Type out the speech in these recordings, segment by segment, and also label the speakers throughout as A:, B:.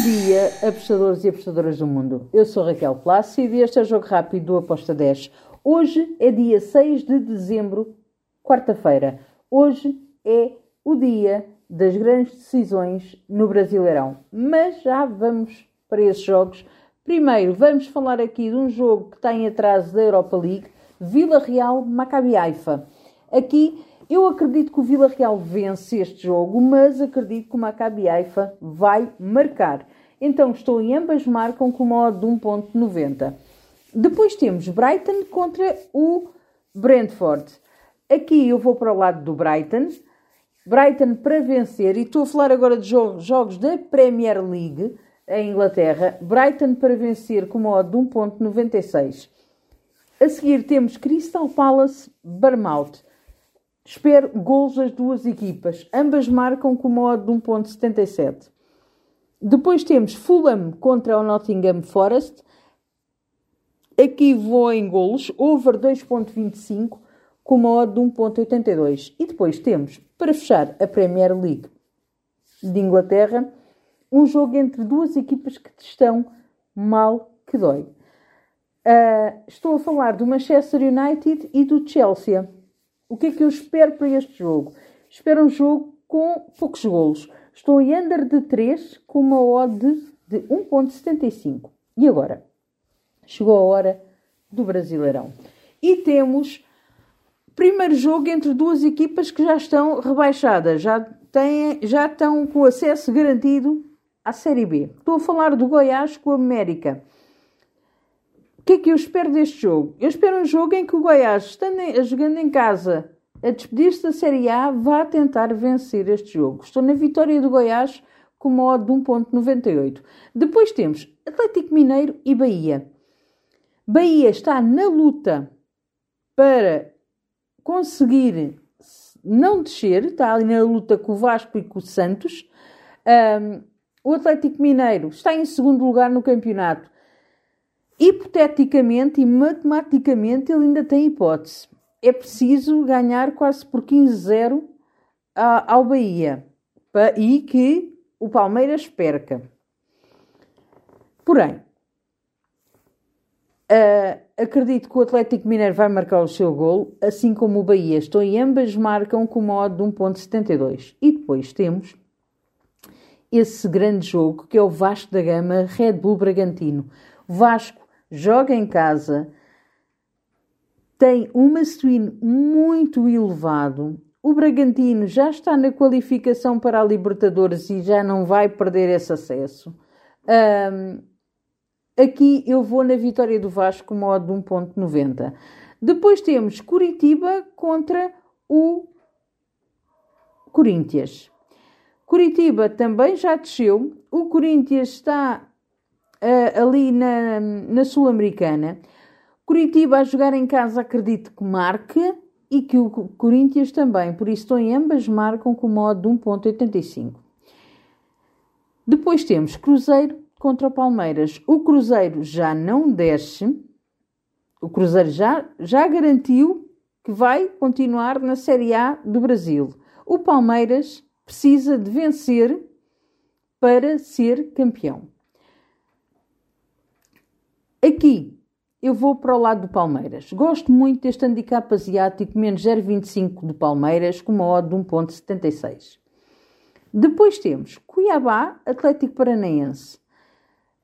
A: Bom dia, apostadores e apostadoras do mundo. Eu sou Raquel Plácido e este é o Jogo Rápido do Aposta 10. Hoje é dia 6 de dezembro, quarta-feira. Hoje é o dia das grandes decisões no Brasileirão. Mas já vamos para esses jogos. Primeiro, vamos falar aqui de um jogo que está em atraso da Europa League, Vila Real Maccabi Haifa. Aqui eu acredito que o Vila Real vence este jogo, mas acredito que o Maccabi Haifa vai marcar. Então estou em ambas marcam com uma odd de 1.90. Depois temos Brighton contra o Brentford. Aqui eu vou para o lado do Brighton. Brighton para vencer, e estou a falar agora de jogos, jogos da Premier League em Inglaterra. Brighton para vencer com uma odd de 1.96. A seguir temos Crystal Palace Bournemouth. Espero gols das duas equipas. Ambas marcam com uma odd de 1.77. Depois temos Fulham contra o Nottingham Forest. Aqui vou em golos, over 2.25 com uma odd de 1.82. E depois temos, para fechar a Premier League de Inglaterra, um jogo entre duas equipas que estão mal que dói. Uh, estou a falar do Manchester United e do Chelsea. O que é que eu espero para este jogo? Espero um jogo com poucos golos. Estou em under de 3 com uma odd de 1.75. E agora? Chegou a hora do Brasileirão. E temos primeiro jogo entre duas equipas que já estão rebaixadas, já, têm, já estão com acesso garantido à Série B. Estou a falar do Goiás com o América. O que é que eu espero deste jogo? Eu espero um jogo em que o Goiás, estando em, jogando em casa, a despedir-se da Série A, vá tentar vencer este jogo. Estou na vitória do Goiás com uma de 1.98. Depois temos Atlético Mineiro e Bahia. Bahia está na luta para conseguir não descer, está ali na luta com o Vasco e com o Santos. Um, o Atlético Mineiro está em segundo lugar no campeonato hipoteticamente e matematicamente ele ainda tem hipótese. É preciso ganhar quase por 15-0 ao Bahia e que o Palmeiras perca. Porém, uh, acredito que o Atlético Mineiro vai marcar o seu gol, assim como o Bahia. Estou em ambas marcam com uma odd de 1.72. E depois temos esse grande jogo que é o Vasco da Gama Red Bull Bragantino. Vasco joga em casa, tem um must-win muito elevado. O Bragantino já está na qualificação para a Libertadores e já não vai perder esse acesso. Um, aqui eu vou na vitória do Vasco modo de 1.90. Depois temos Curitiba contra o Corinthians. Curitiba também já desceu. O Corinthians está uh, ali na, na Sul-Americana. Curitiba a jogar em casa acredito que marque e que o Corinthians também, por isso estão em ambas marcam com modo de 1.85. Depois temos Cruzeiro contra o Palmeiras. O Cruzeiro já não desce, o Cruzeiro já, já garantiu que vai continuar na Série A do Brasil. O Palmeiras precisa de vencer para ser campeão. Aqui eu vou para o lado do Palmeiras. Gosto muito deste handicap asiático menos 0,25 do Palmeiras com uma odd de 1,76. Depois temos Cuiabá, Atlético Paranaense.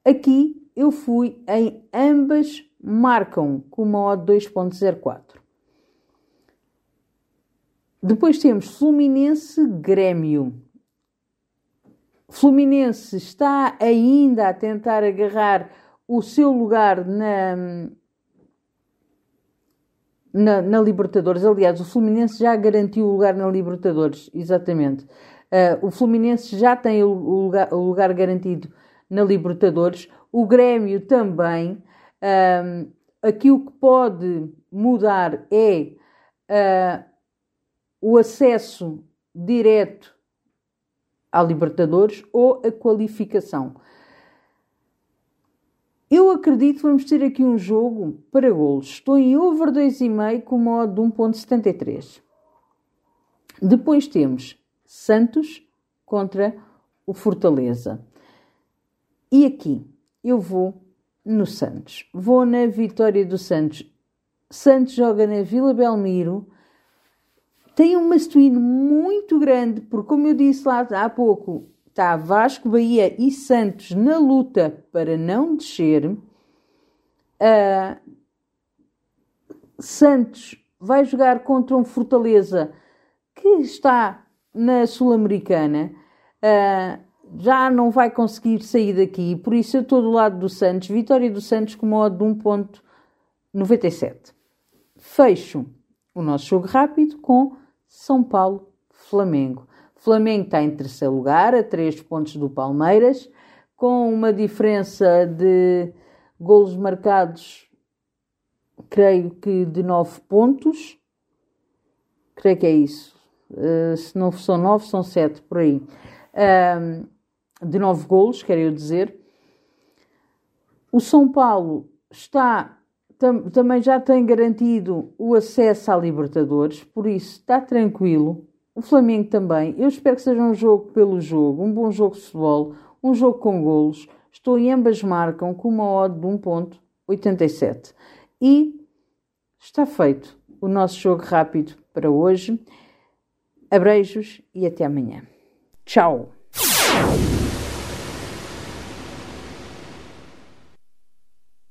A: Aqui eu fui em ambas marcam com uma odd de 2,04. Depois temos Fluminense Grêmio. Fluminense está ainda a tentar agarrar o seu lugar na, na, na, Libertadores. Aliás, o Fluminense já garantiu o lugar na Libertadores, exatamente. Uh, o Fluminense já tem o lugar, o lugar, garantido na Libertadores, o Grêmio também. Uh, aqui o que pode mudar é uh, o acesso direto à Libertadores ou a qualificação. Eu acredito que vamos ter aqui um jogo para golos. Estou em over 2,5 com modo de 1.73. Depois temos Santos contra o Fortaleza. E aqui eu vou no Santos. Vou na vitória do Santos. Santos joga na Vila Belmiro. Tem um mastuíno muito grande, porque, como eu disse lá há pouco, está Vasco, Bahia e Santos na luta para não descer. Uh, Santos vai jogar contra um Fortaleza que está na Sul-Americana. Uh, já não vai conseguir sair daqui, por isso eu estou do lado do Santos. Vitória do Santos com modo de 1.97. Fecho o nosso jogo rápido com São Paulo Flamengo. Está em terceiro lugar, a 3 pontos do Palmeiras, com uma diferença de golos marcados, creio que de 9 pontos. Creio que é isso. Uh, se não são 9, são 7 por aí. Um, de 9 golos, quero dizer. O São Paulo está tam, também já tem garantido o acesso à Libertadores, por isso está tranquilo. O Flamengo também. Eu espero que seja um jogo pelo jogo, um bom jogo de futebol, um jogo com golos. Estou em ambas marcam com uma odd de 1.87. E está feito o nosso jogo rápido para hoje. Abreijos e até amanhã. Tchau!